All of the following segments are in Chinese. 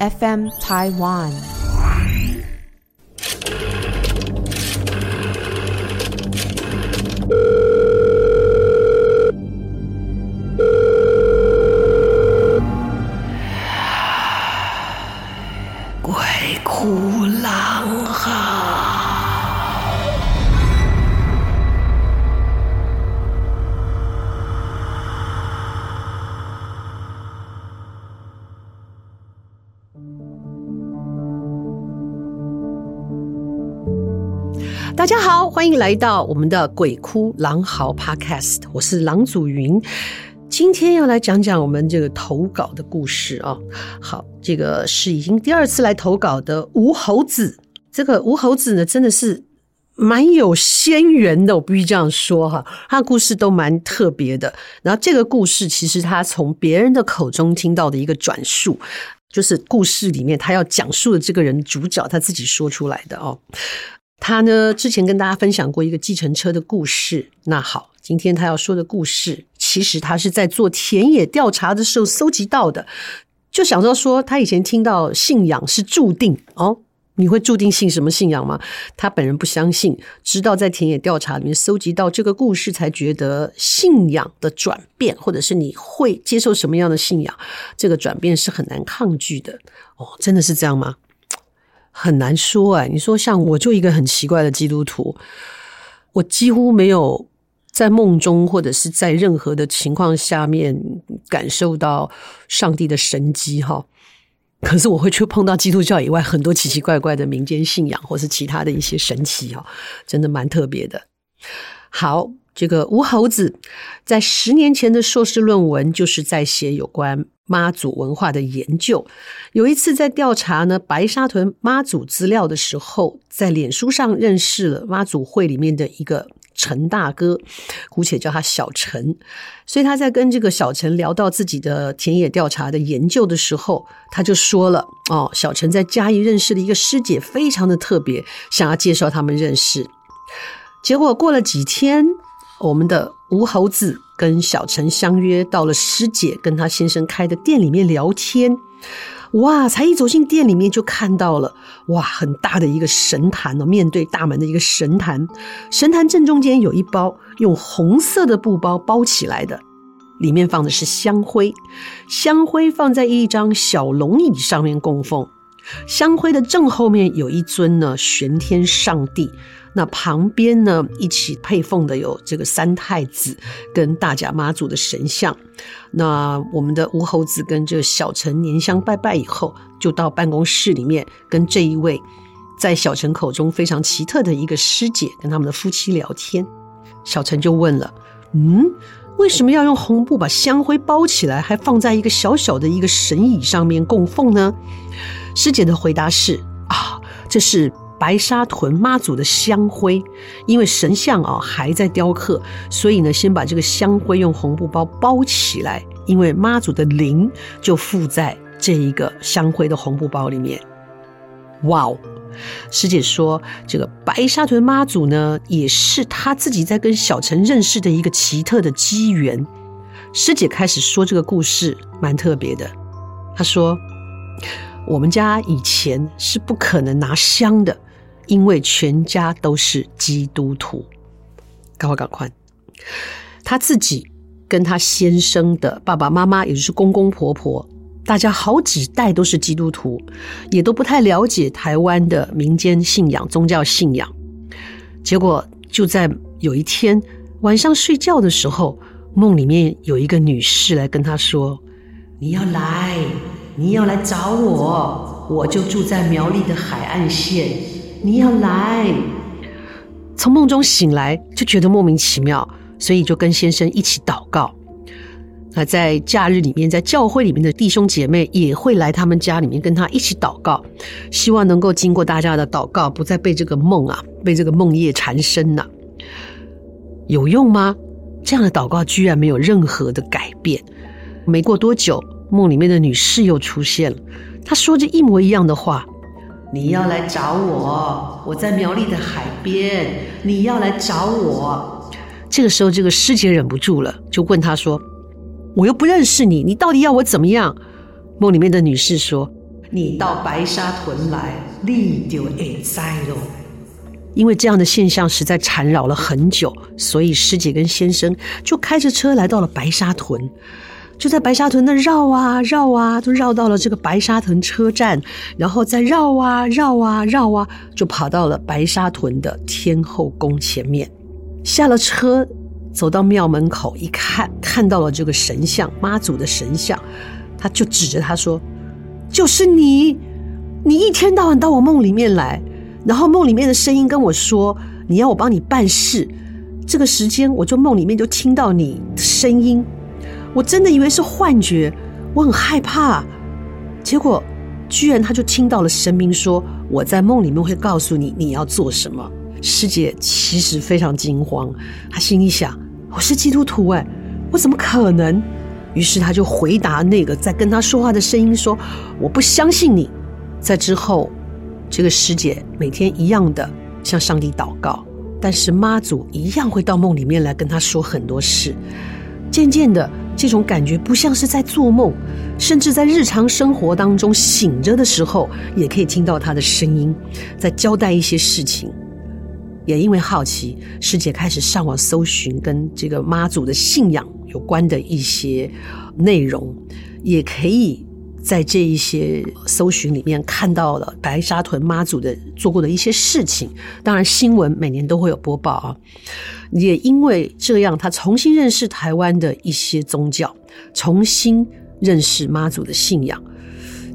FM Taiwan。欢迎来到我们的《鬼哭狼嚎》Podcast，我是郎祖云，今天要来讲讲我们这个投稿的故事啊。好，这个是已经第二次来投稿的吴猴子。这个吴猴子呢，真的是蛮有仙缘的，我必须这样说哈。他的故事都蛮特别的。然后这个故事其实他从别人的口中听到的一个转述，就是故事里面他要讲述的这个人主角他自己说出来的哦。他呢，之前跟大家分享过一个计程车的故事。那好，今天他要说的故事，其实他是在做田野调查的时候搜集到的。就想到说，他以前听到信仰是注定哦，你会注定信什么信仰吗？他本人不相信，直到在田野调查里面搜集到这个故事，才觉得信仰的转变，或者是你会接受什么样的信仰，这个转变是很难抗拒的。哦，真的是这样吗？很难说哎，你说像我就一个很奇怪的基督徒，我几乎没有在梦中或者是在任何的情况下面感受到上帝的神迹哈。可是我会去碰到基督教以外很多奇奇怪怪的民间信仰，或是其他的一些神奇哈，真的蛮特别的。好。这个吴猴子在十年前的硕士论文就是在写有关妈祖文化的研究。有一次在调查呢白沙屯妈祖资料的时候，在脸书上认识了妈祖会里面的一个陈大哥，姑且叫他小陈。所以他在跟这个小陈聊到自己的田野调查的研究的时候，他就说了：“哦，小陈在嘉义认识的一个师姐，非常的特别，想要介绍他们认识。”结果过了几天。我们的吴猴子跟小陈相约到了师姐跟她先生开的店里面聊天，哇！才一走进店里面就看到了，哇，很大的一个神坛哦，面对大门的一个神坛，神坛正中间有一包用红色的布包包起来的，里面放的是香灰，香灰放在一张小龙椅上面供奉，香灰的正后面有一尊呢玄天上帝。那旁边呢，一起配奉的有这个三太子跟大甲妈祖的神像。那我们的吴猴子跟这个小陈拈香拜拜以后，就到办公室里面跟这一位在小陈口中非常奇特的一个师姐跟他们的夫妻聊天。小陈就问了：“嗯，为什么要用红布把香灰包起来，还放在一个小小的一个神椅上面供奉呢？”师姐的回答是：“啊，这是。”白沙屯妈祖的香灰，因为神像啊还在雕刻，所以呢，先把这个香灰用红布包包起来，因为妈祖的灵就附在这一个香灰的红布包里面。哇哦！师姐说，这个白沙屯妈祖呢，也是她自己在跟小陈认识的一个奇特的机缘。师姐开始说这个故事，蛮特别的。她说。我们家以前是不可能拿香的，因为全家都是基督徒。赶快赶快！她自己跟她先生的爸爸妈妈，也就是公公婆婆，大家好几代都是基督徒，也都不太了解台湾的民间信仰、宗教信仰。结果就在有一天晚上睡觉的时候，梦里面有一个女士来跟他说：“你要来。”你要来找我，我就住在苗栗的海岸线。你要来，从梦中醒来就觉得莫名其妙，所以就跟先生一起祷告。那在假日里面，在教会里面的弟兄姐妹也会来他们家里面跟他一起祷告，希望能够经过大家的祷告，不再被这个梦啊，被这个梦夜缠身呐。有用吗？这样的祷告居然没有任何的改变。没过多久。梦里面的女士又出现了，她说着一模一样的话：“你要来找我，我在苗栗的海边。你要来找我。”这个时候，这个师姐忍不住了，就问她说：“我又不认识你，你到底要我怎么样？”梦里面的女士说：“你到白沙屯来，你就会知咯。因为这样的现象实在缠绕了很久，所以师姐跟先生就开着车来到了白沙屯。就在白沙屯那绕啊绕啊，都绕到了这个白沙屯车站，然后再绕啊绕啊绕啊，就跑到了白沙屯的天后宫前面。下了车，走到庙门口一看，看到了这个神像，妈祖的神像，他就指着他说：“就是你，你一天到晚到我梦里面来，然后梦里面的声音跟我说，你要我帮你办事。这个时间，我就梦里面就听到你的声音。”我真的以为是幻觉，我很害怕。结果，居然他就听到了神明说：“我在梦里面会告诉你你要做什么。”师姐其实非常惊慌，她心里想：“我是基督徒哎，我怎么可能？”于是他就回答那个在跟他说话的声音说：“我不相信你。”在之后，这个师姐每天一样的向上帝祷告，但是妈祖一样会到梦里面来跟他说很多事。渐渐的。这种感觉不像是在做梦，甚至在日常生活当中醒着的时候，也可以听到他的声音，在交代一些事情。也因为好奇，师姐开始上网搜寻跟这个妈祖的信仰有关的一些内容，也可以在这一些搜寻里面看到了白沙屯妈祖的做过的一些事情。当然，新闻每年都会有播报啊。也因为这样，他重新认识台湾的一些宗教，重新认识妈祖的信仰，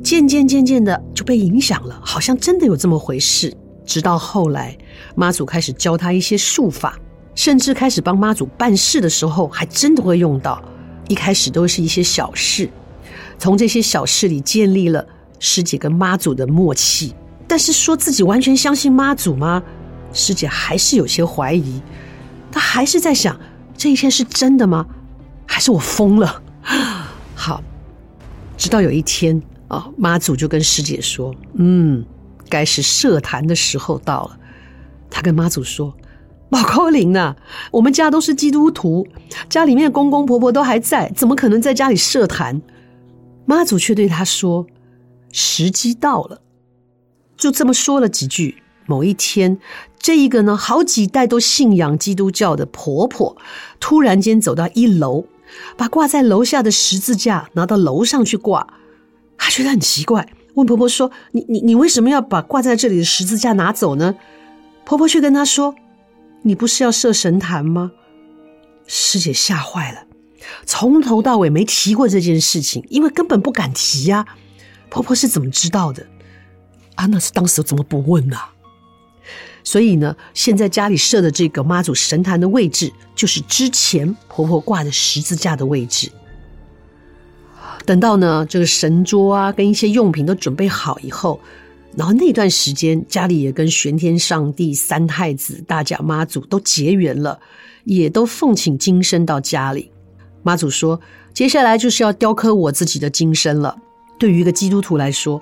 渐渐渐渐的就被影响了，好像真的有这么回事。直到后来，妈祖开始教他一些术法，甚至开始帮妈祖办事的时候，还真的会用到。一开始都是一些小事，从这些小事里建立了师姐跟妈祖的默契。但是说自己完全相信妈祖吗？师姐还是有些怀疑。她还是在想，这一切是真的吗？还是我疯了？好，直到有一天啊，妈祖就跟师姐说：“嗯，该是设坛的时候到了。”他跟妈祖说：“宝高林呐，我们家都是基督徒，家里面公公婆婆都还在，怎么可能在家里设坛？”妈祖却对他说：“时机到了。”就这么说了几句。某一天，这一个呢，好几代都信仰基督教的婆婆，突然间走到一楼，把挂在楼下的十字架拿到楼上去挂。她觉得很奇怪，问婆婆说：“你你你为什么要把挂在这里的十字架拿走呢？”婆婆却跟她说：“你不是要设神坛吗？”师姐吓坏了，从头到尾没提过这件事情，因为根本不敢提呀。婆婆是怎么知道的？啊，那是当时怎么不问呢？所以呢，现在家里设的这个妈祖神坛的位置，就是之前婆婆挂的十字架的位置。等到呢，这个神桌啊，跟一些用品都准备好以后，然后那段时间家里也跟玄天上帝、三太子、大甲妈祖都结缘了，也都奉请金身到家里。妈祖说：“接下来就是要雕刻我自己的金身了。”对于一个基督徒来说，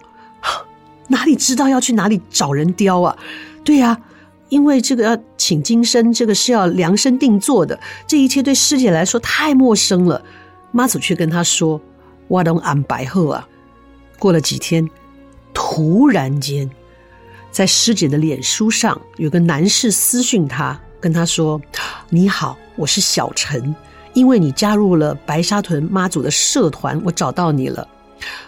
哪里知道要去哪里找人雕啊？对呀、因为这个要请金身，这个是要量身定做的，这一切对师姐来说太陌生了。妈祖却跟她说：“我都安排好啊。”过了几天，突然间，在师姐的脸书上有个男士私讯她，跟她说：“你好，我是小陈，因为你加入了白沙屯妈祖的社团，我找到你了。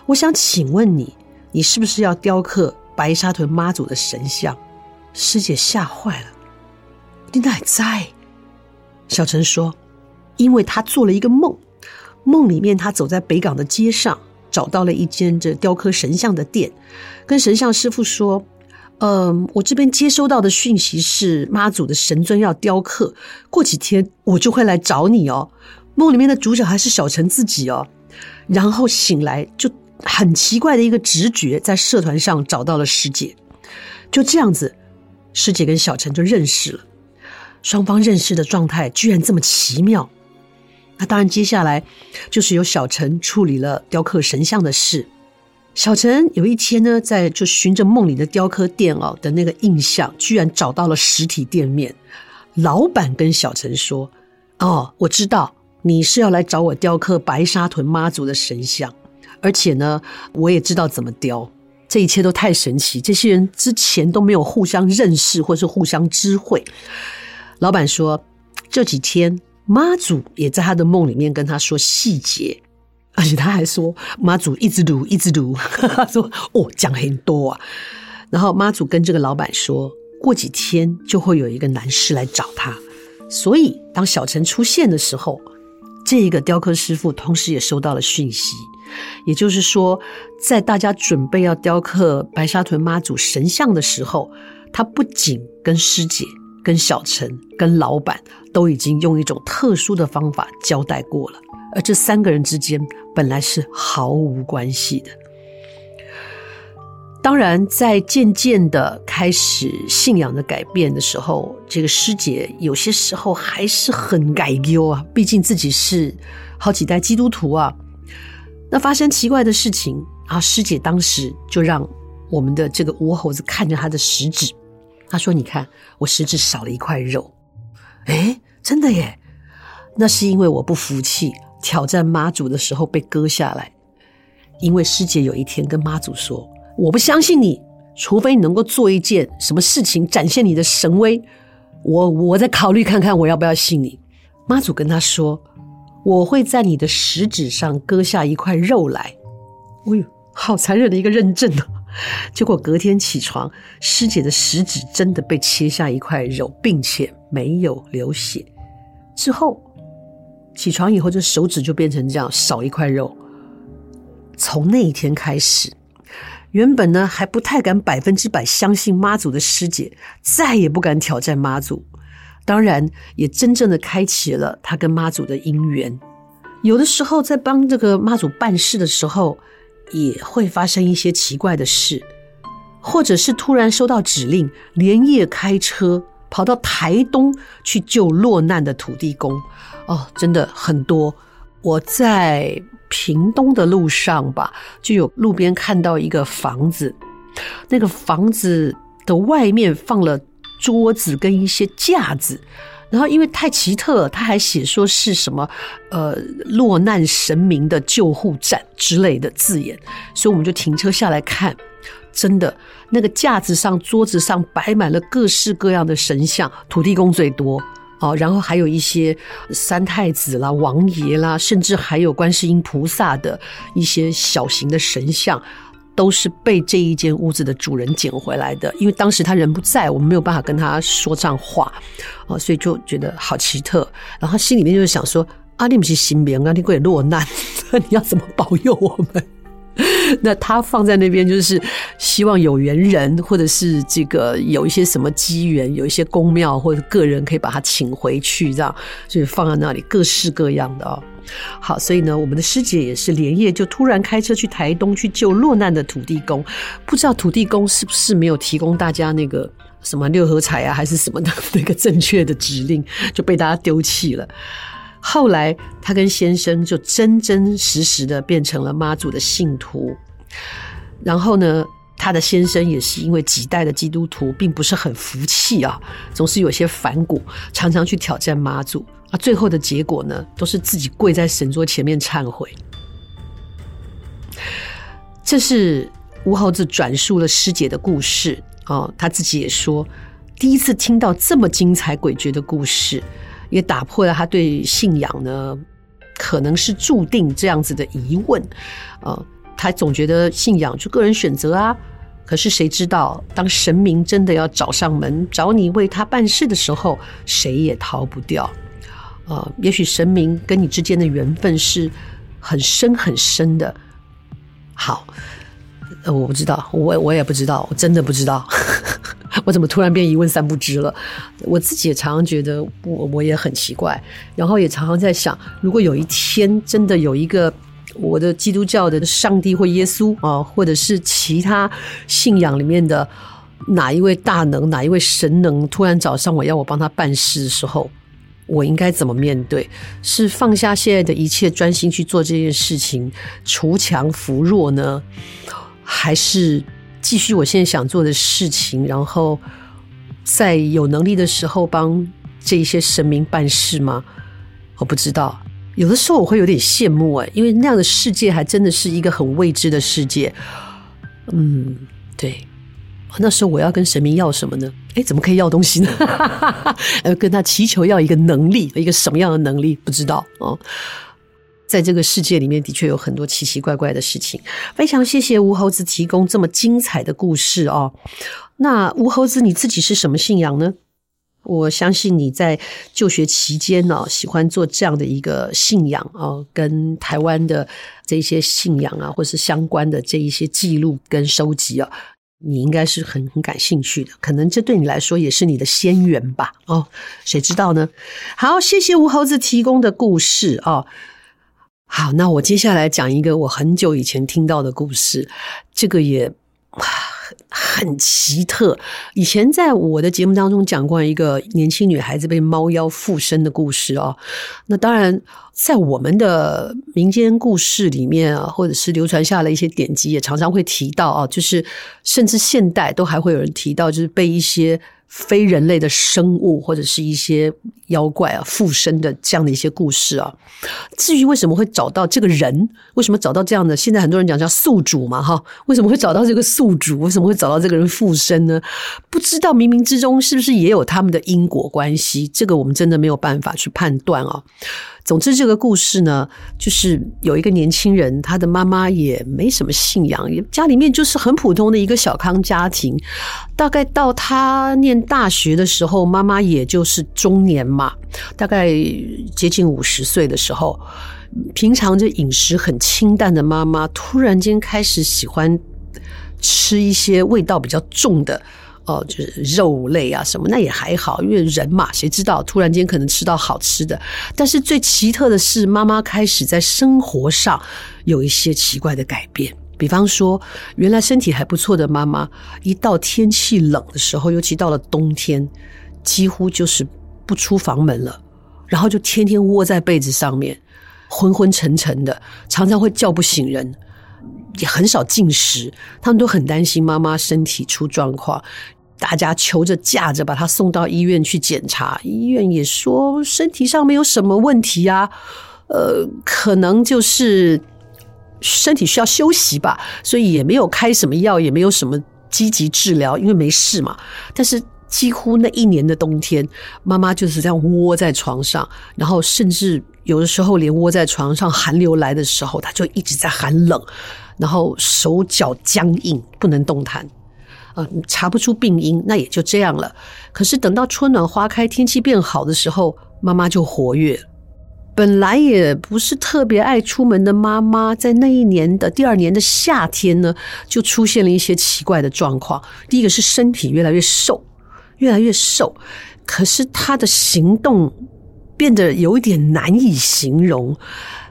我想请问你，你是不是要雕刻白沙屯妈祖的神像？”师姐吓坏了，你哪在？小陈说：“因为他做了一个梦，梦里面他走在北港的街上，找到了一间这雕刻神像的店，跟神像师傅说：‘嗯，我这边接收到的讯息是妈祖的神尊要雕刻，过几天我就会来找你哦。’梦里面的主角还是小陈自己哦。然后醒来就很奇怪的一个直觉，在社团上找到了师姐，就这样子。”师姐跟小陈就认识了，双方认识的状态居然这么奇妙。那当然，接下来就是由小陈处理了雕刻神像的事。小陈有一天呢，在就循着梦里的雕刻店哦的那个印象，居然找到了实体店面。老板跟小陈说：“哦，我知道你是要来找我雕刻白沙屯妈祖的神像，而且呢，我也知道怎么雕。”这一切都太神奇，这些人之前都没有互相认识或是互相知会。老板说，这几天妈祖也在他的梦里面跟他说细节，而且他还说妈祖一直读一直读，他说哦讲很多啊。然后妈祖跟这个老板说，过几天就会有一个男士来找他，所以当小陈出现的时候，这一个雕刻师傅同时也收到了讯息。也就是说，在大家准备要雕刻白沙屯妈祖神像的时候，他不仅跟师姐、跟小陈、跟老板都已经用一种特殊的方法交代过了，而这三个人之间本来是毫无关系的。当然，在渐渐的开始信仰的改变的时候，这个师姐有些时候还是很改丢啊，毕竟自己是好几代基督徒啊。那发生奇怪的事情，然后师姐当时就让我们的这个吴猴子看着他的食指，他说：“你看，我食指少了一块肉。”诶，真的耶！那是因为我不服气，挑战妈祖的时候被割下来。因为师姐有一天跟妈祖说：“我不相信你，除非你能够做一件什么事情展现你的神威，我我再考虑看看我要不要信你。”妈祖跟他说。我会在你的食指上割下一块肉来，哎呦，好残忍的一个认证啊！结果隔天起床，师姐的食指真的被切下一块肉，并且没有流血。之后起床以后，这手指就变成这样，少一块肉。从那一天开始，原本呢还不太敢百分之百相信妈祖的师姐，再也不敢挑战妈祖。当然，也真正的开启了他跟妈祖的姻缘。有的时候，在帮这个妈祖办事的时候，也会发生一些奇怪的事，或者是突然收到指令，连夜开车跑到台东去救落难的土地公。哦，真的很多。我在屏东的路上吧，就有路边看到一个房子，那个房子的外面放了。桌子跟一些架子，然后因为太奇特了，他还写说是什么呃落难神明的救护站之类的字眼，所以我们就停车下来看，真的那个架子上、桌子上摆满了各式各样的神像，土地公最多哦，然后还有一些三太子啦、王爷啦，甚至还有观世音菩萨的一些小型的神像。都是被这一间屋子的主人捡回来的，因为当时他人不在，我们没有办法跟他说这样话，啊，所以就觉得好奇特。然后心里面就是想说：啊，你不是新兵啊，你会落难，你要怎么保佑我们？那他放在那边，就是希望有缘人，或者是这个有一些什么机缘，有一些宫庙或者个人可以把他请回去，这样就是放在那里，各式各样的哦。好，所以呢，我们的师姐也是连夜就突然开车去台东去救落难的土地公，不知道土地公是不是没有提供大家那个什么六合彩啊，还是什么的那个正确的指令，就被大家丢弃了。后来他跟先生就真真实实的变成了妈祖的信徒，然后呢，他的先生也是因为几代的基督徒，并不是很服气啊，总是有些反骨，常常去挑战妈祖。啊，最后的结果呢，都是自己跪在神桌前面忏悔。这是吴猴子转述了师姐的故事哦，他自己也说，第一次听到这么精彩诡谲的故事，也打破了他对信仰呢，可能是注定这样子的疑问啊、哦。他总觉得信仰就个人选择啊，可是谁知道，当神明真的要找上门找你为他办事的时候，谁也逃不掉。呃，也许神明跟你之间的缘分是很深很深的。好，呃，我不知道，我我也不知道，我真的不知道。我怎么突然变一问三不知了？我自己也常常觉得我我也很奇怪，然后也常常在想，如果有一天真的有一个我的基督教的上帝或耶稣啊，或者是其他信仰里面的哪一位大能、哪一位神能突然找上我要我帮他办事的时候。我应该怎么面对？是放下现在的一切，专心去做这件事情，锄强扶弱呢？还是继续我现在想做的事情，然后在有能力的时候帮这些神明办事吗？我不知道。有的时候我会有点羡慕哎，因为那样的世界还真的是一个很未知的世界。嗯，对。那时候我要跟神明要什么呢？哎，怎么可以要东西呢？呃，跟他祈求要一个能力，一个什么样的能力？不知道哦。在这个世界里面，的确有很多奇奇怪怪的事情。非常谢谢吴猴子提供这么精彩的故事哦。那吴猴子你自己是什么信仰呢？我相信你在就学期间呢，喜欢做这样的一个信仰哦，跟台湾的这些信仰啊，或是相关的这一些记录跟收集啊，你应该是很很感兴趣的。可能这对你来说也是你的仙缘吧？哦，谁知道呢？好，谢谢吴猴子提供的故事哦。好，那我接下来讲一个我很久以前听到的故事，这个也很奇特。以前在我的节目当中讲过一个年轻女孩子被猫妖附身的故事哦。那当然，在我们的民间故事里面啊，或者是流传下来一些典籍，也常常会提到啊，就是甚至现代都还会有人提到，就是被一些。非人类的生物或者是一些妖怪啊附身的这样的一些故事啊，至于为什么会找到这个人，为什么找到这样的？现在很多人讲叫宿主嘛，哈，为什么会找到这个宿主？为什么会找到这个人附身呢？不知道冥冥之中是不是也有他们的因果关系？这个我们真的没有办法去判断啊。总之，这个故事呢，就是有一个年轻人，他的妈妈也没什么信仰，家里面就是很普通的一个小康家庭。大概到他念大学的时候，妈妈也就是中年嘛，大概接近五十岁的时候，平常就饮食很清淡的妈妈，突然间开始喜欢吃一些味道比较重的。哦，就是肉类啊什么，那也还好，因为人嘛，谁知道突然间可能吃到好吃的。但是最奇特的是，妈妈开始在生活上有一些奇怪的改变。比方说，原来身体还不错的妈妈，一到天气冷的时候，尤其到了冬天，几乎就是不出房门了，然后就天天窝在被子上面，昏昏沉沉的，常常会叫不醒人，也很少进食。他们都很担心妈妈身体出状况。大家求着架着把他送到医院去检查，医院也说身体上没有什么问题啊，呃，可能就是身体需要休息吧，所以也没有开什么药，也没有什么积极治疗，因为没事嘛。但是几乎那一年的冬天，妈妈就是这样窝在床上，然后甚至有的时候连窝在床上寒流来的时候，她就一直在喊冷，然后手脚僵硬，不能动弹。查不出病因，那也就这样了。可是等到春暖花开、天气变好的时候，妈妈就活跃。本来也不是特别爱出门的妈妈，在那一年的第二年的夏天呢，就出现了一些奇怪的状况。第一个是身体越来越瘦，越来越瘦，可是她的行动变得有一点难以形容。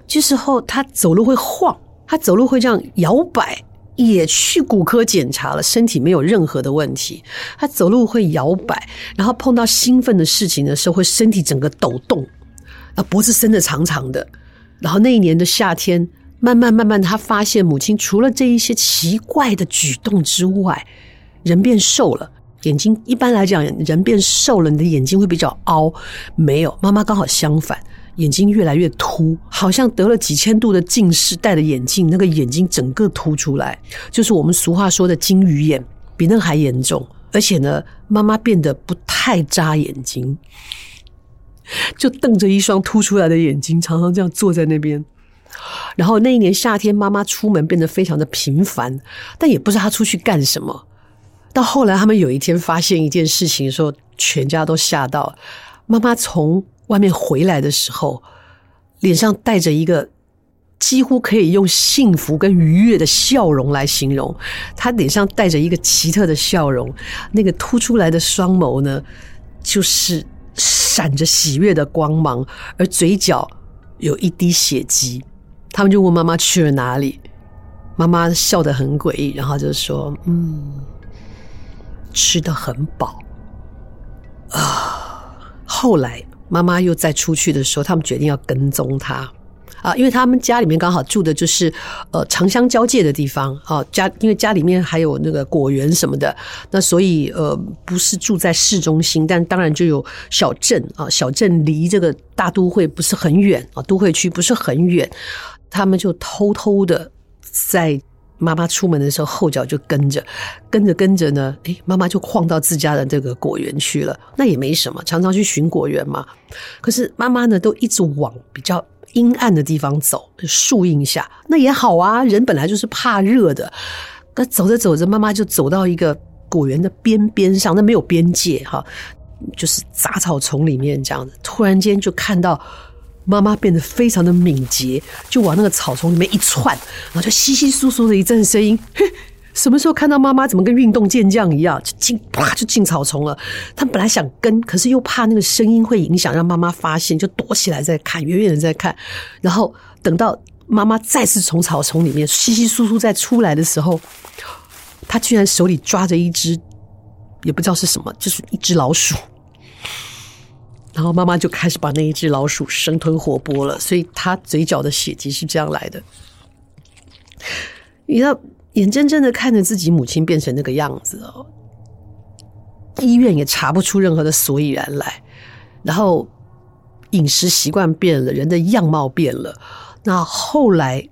这时候她走路会晃，她走路会这样摇摆。也去骨科检查了，身体没有任何的问题。他走路会摇摆，然后碰到兴奋的事情的时候，会身体整个抖动，啊，脖子伸得长长的。然后那一年的夏天，慢慢慢慢，他发现母亲除了这一些奇怪的举动之外，人变瘦了，眼睛一般来讲，人变瘦了，你的眼睛会比较凹。没有，妈妈刚好相反。眼睛越来越凸，好像得了几千度的近视，戴了眼镜，那个眼睛整个凸出来，就是我们俗话说的金鱼眼，比那个还严重。而且呢，妈妈变得不太眨眼睛，就瞪着一双凸出来的眼睛，常常这样坐在那边。然后那一年夏天，妈妈出门变得非常的频繁，但也不知道她出去干什么。到后来，他们有一天发现一件事情，说全家都吓到，妈妈从。外面回来的时候，脸上带着一个几乎可以用幸福跟愉悦的笑容来形容。他脸上带着一个奇特的笑容，那个凸出来的双眸呢，就是闪着喜悦的光芒，而嘴角有一滴血迹。他们就问妈妈去了哪里，妈妈笑得很诡异，然后就说：“嗯，吃得很饱啊。”后来。妈妈又再出去的时候，他们决定要跟踪他啊，因为他们家里面刚好住的就是呃城乡交界的地方啊，家因为家里面还有那个果园什么的，那所以呃不是住在市中心，但当然就有小镇啊，小镇离这个大都会不是很远啊，都会区不是很远，他们就偷偷的在妈妈出门的时候后脚就跟着，跟着跟着呢，诶，妈妈就晃到自家的这个果园去了。那也没什么，常常去寻果园嘛。可是妈妈呢，都一直往比较阴暗的地方走，树荫下，那也好啊。人本来就是怕热的。那走着走着，妈妈就走到一个果园的边边上，那没有边界哈，就是杂草丛里面这样子。突然间就看到。妈妈变得非常的敏捷，就往那个草丛里面一窜，然后就稀稀疏疏的一阵声音。什么时候看到妈妈怎么跟运动健将一样，就进啪就进草丛了？他本来想跟，可是又怕那个声音会影响，让妈妈发现，就躲起来在看，远远的在看。然后等到妈妈再次从草丛里面稀稀疏疏再出来的时候，他居然手里抓着一只，也不知道是什么，就是一只老鼠。然后妈妈就开始把那一只老鼠生吞活剥了，所以她嘴角的血迹是这样来的。你要眼睁睁的看着自己母亲变成那个样子哦，医院也查不出任何的所以然来，然后饮食习惯变了，人的样貌变了。那后来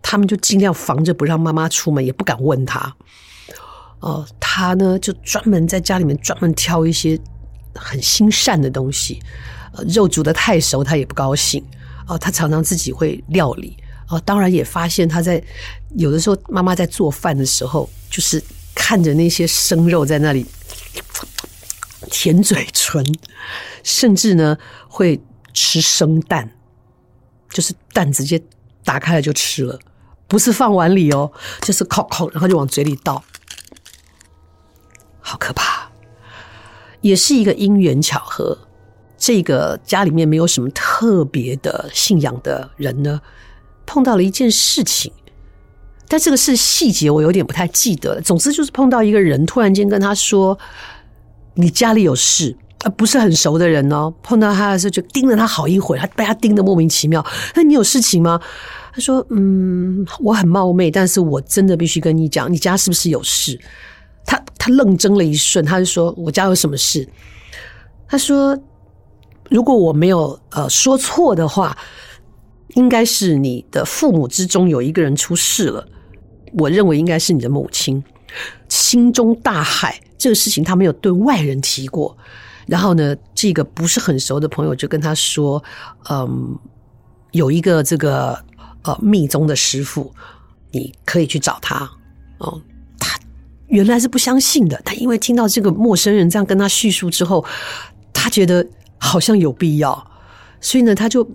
他们就尽量防着不让妈妈出门，也不敢问她。哦，她呢就专门在家里面专门挑一些。很心善的东西，呃，肉煮的太熟，他也不高兴啊。他常常自己会料理啊，当然也发现他在有的时候，妈妈在做饭的时候，就是看着那些生肉在那里舔嘴唇，甚至呢会吃生蛋，就是蛋直接打开了就吃了，不是放碗里哦，就是扣扣，然后就往嘴里倒，好可怕。也是一个因缘巧合，这个家里面没有什么特别的信仰的人呢，碰到了一件事情，但这个事细节我有点不太记得了。总之就是碰到一个人，突然间跟他说：“你家里有事。”啊，不是很熟的人哦。碰到他的时候就盯了他好一会，他被他盯得莫名其妙。那你有事情吗？他说：“嗯，我很冒昧，但是我真的必须跟你讲，你家是不是有事？”他愣怔了一瞬，他就说：“我家有什么事？”他说：“如果我没有呃说错的话，应该是你的父母之中有一个人出事了。我认为应该是你的母亲，心中大骇。这个事情他没有对外人提过。然后呢，这个不是很熟的朋友就跟他说：‘嗯，有一个这个呃密宗的师傅，你可以去找他。’哦。”原来是不相信的，但因为听到这个陌生人这样跟他叙述之后，他觉得好像有必要，所以呢，他就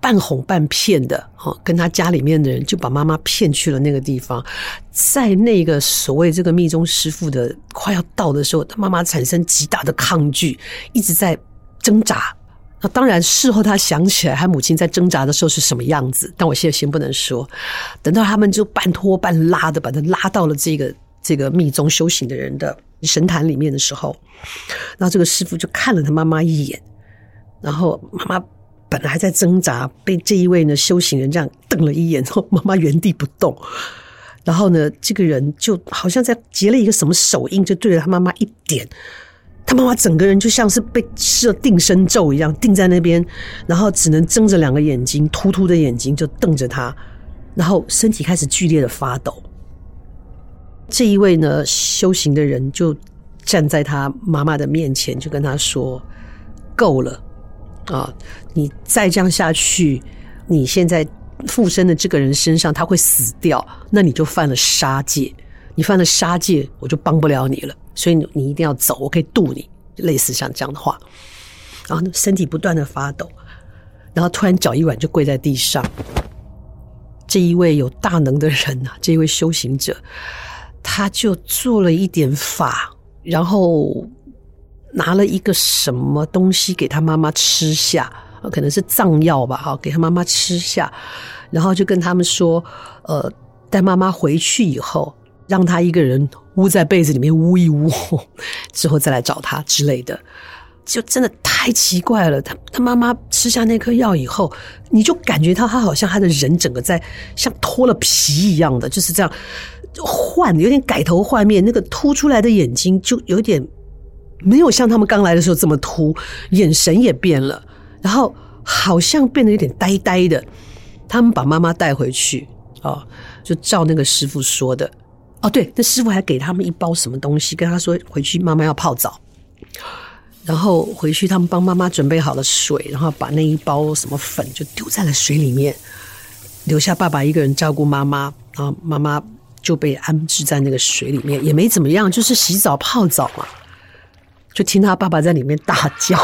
半哄半骗的，哦，跟他家里面的人就把妈妈骗去了那个地方。在那个所谓这个密宗师傅的快要到的时候，他妈妈产生极大的抗拒，一直在挣扎。那当然，事后他想起来，他母亲在挣扎的时候是什么样子，但我现在先不能说。等到他们就半拖半拉的把他拉到了这个。这个密宗修行的人的神坛里面的时候，然后这个师父就看了他妈妈一眼，然后妈妈本来还在挣扎，被这一位呢修行人这样瞪了一眼，然后妈妈原地不动。然后呢，这个人就好像在结了一个什么手印，就对着他妈妈一点，他妈妈整个人就像是被施了定身咒一样，定在那边，然后只能睁着两个眼睛，突突的眼睛就瞪着他，然后身体开始剧烈的发抖。这一位呢，修行的人就站在他妈妈的面前，就跟他说：“够了啊！你再这样下去，你现在附身的这个人身上他会死掉，那你就犯了杀戒。你犯了杀戒，我就帮不了你了。所以你你一定要走，我可以渡你。类似像这样的话，然后身体不断的发抖，然后突然脚一软就跪在地上。这一位有大能的人啊，这一位修行者。”他就做了一点法，然后拿了一个什么东西给他妈妈吃下，可能是藏药吧，哈，给他妈妈吃下，然后就跟他们说，呃，带妈妈回去以后，让他一个人捂在被子里面捂一捂，之后再来找他之类的。就真的太奇怪了，他他妈妈吃下那颗药以后，你就感觉到他好像他的人整个在像脱了皮一样的，就是这样换，有点改头换面，那个凸出来的眼睛就有点没有像他们刚来的时候这么凸，眼神也变了，然后好像变得有点呆呆的。他们把妈妈带回去啊，就照那个师傅说的。哦，对，那师傅还给他们一包什么东西，跟他说回去妈妈要泡澡。然后回去他们帮妈妈准备好了水，然后把那一包什么粉就丢在了水里面，留下爸爸一个人照顾妈妈。然后妈妈就被安置在那个水里面，也没怎么样，就是洗澡泡澡嘛。就听他爸爸在里面大叫，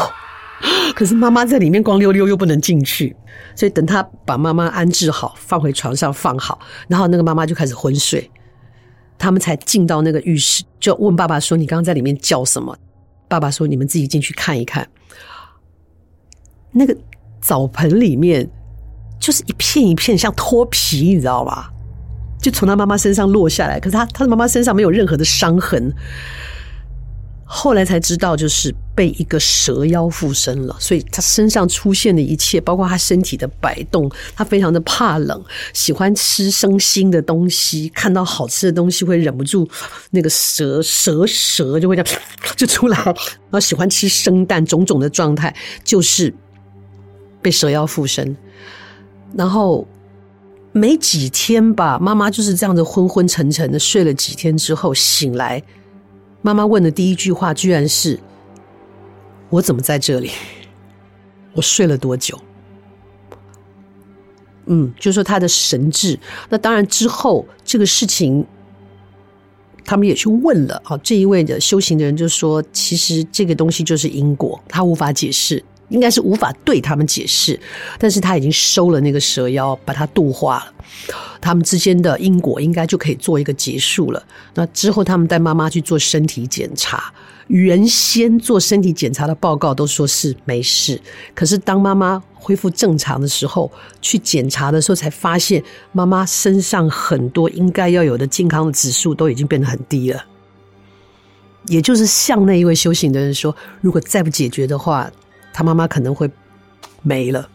可是妈妈在里面光溜溜又不能进去，所以等他把妈妈安置好，放回床上放好，然后那个妈妈就开始昏睡，他们才进到那个浴室，就问爸爸说：“你刚刚在里面叫什么？”爸爸说：“你们自己进去看一看。”那个澡盆里面就是一片一片像脱皮，你知道吧？就从他妈妈身上落下来，可是他他的妈妈身上没有任何的伤痕。后来才知道，就是被一个蛇妖附身了，所以他身上出现的一切，包括他身体的摆动，他非常的怕冷，喜欢吃生腥的东西，看到好吃的东西会忍不住那个蛇蛇蛇就会这样就出来，然后喜欢吃生蛋，种种的状态就是被蛇妖附身。然后没几天吧，妈妈就是这样子昏昏沉沉的睡了几天之后醒来。妈妈问的第一句话，居然是：“我怎么在这里？我睡了多久？”嗯，就说他的神智。那当然之后这个事情，他们也去问了啊。这一位的修行的人就说：“其实这个东西就是因果，他无法解释。”应该是无法对他们解释，但是他已经收了那个蛇妖，把他度化了，他们之间的因果应该就可以做一个结束了。那之后，他们带妈妈去做身体检查，原先做身体检查的报告都说是没事，可是当妈妈恢复正常的时候，去检查的时候才发现，妈妈身上很多应该要有的健康的指数都已经变得很低了，也就是像那一位修行的人说，如果再不解决的话。他妈妈可能会没了，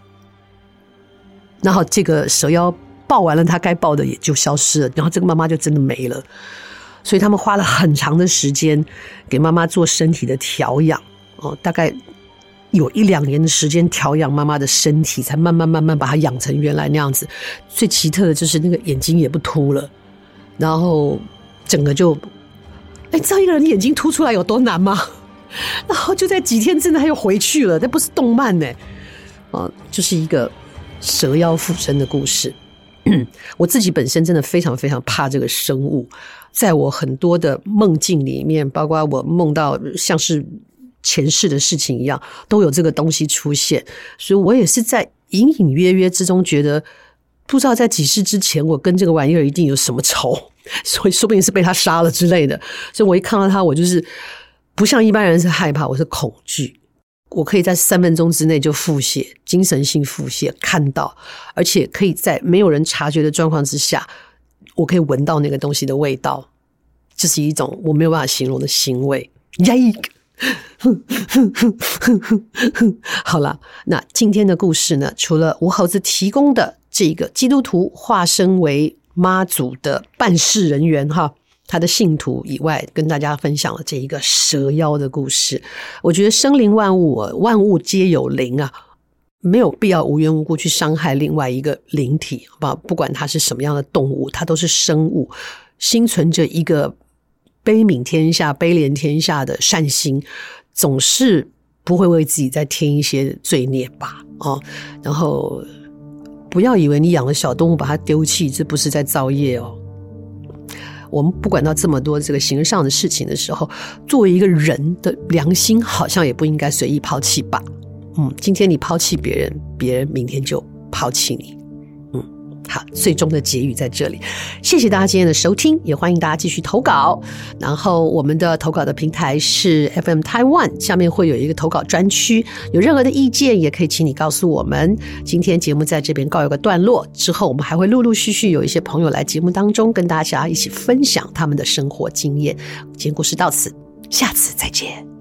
然后这个蛇妖报完了，他该报的也就消失了，然后这个妈妈就真的没了。所以他们花了很长的时间给妈妈做身体的调养，哦，大概有一两年的时间调养妈妈的身体，才慢慢慢慢把她养成原来那样子。最奇特的就是那个眼睛也不凸了，然后整个就，哎，知道一个人眼睛凸出来有多难吗？然后就在几天之内，他又回去了。那不是动漫呢，啊，就是一个蛇妖附身的故事。我自己本身真的非常非常怕这个生物，在我很多的梦境里面，包括我梦到像是前世的事情一样，都有这个东西出现。所以我也是在隐隐约约之中觉得，不知道在几世之前，我跟这个玩意儿一定有什么仇，所以说不定是被他杀了之类的。所以我一看到他，我就是。不像一般人是害怕，我是恐惧。我可以在三分钟之内就腹泻，精神性腹泻，看到，而且可以在没有人察觉的状况之下，我可以闻到那个东西的味道，这是一种我没有办法形容的腥味。耶！好了，那今天的故事呢？除了吴猴子提供的这个基督徒化身为妈祖的办事人员，哈。他的信徒以外，跟大家分享了这一个蛇妖的故事。我觉得生灵万物，万物皆有灵啊，没有必要无缘无故去伤害另外一个灵体，好不？不管它是什么样的动物，它都是生物，心存着一个悲悯天下、悲怜天下的善心，总是不会为自己再添一些罪孽吧？哦，然后不要以为你养了小动物把它丢弃，这不是在造业哦。我们不管到这么多这个形式上的事情的时候，作为一个人的良心，好像也不应该随意抛弃吧？嗯，今天你抛弃别人，别人明天就抛弃你。好，最终的结语在这里。谢谢大家今天的收听，也欢迎大家继续投稿。然后我们的投稿的平台是 FM Taiwan，下面会有一个投稿专区，有任何的意见也可以请你告诉我们。今天节目在这边告一个段落，之后我们还会陆陆续续有一些朋友来节目当中跟大家一起分享他们的生活经验。今天故事到此，下次再见。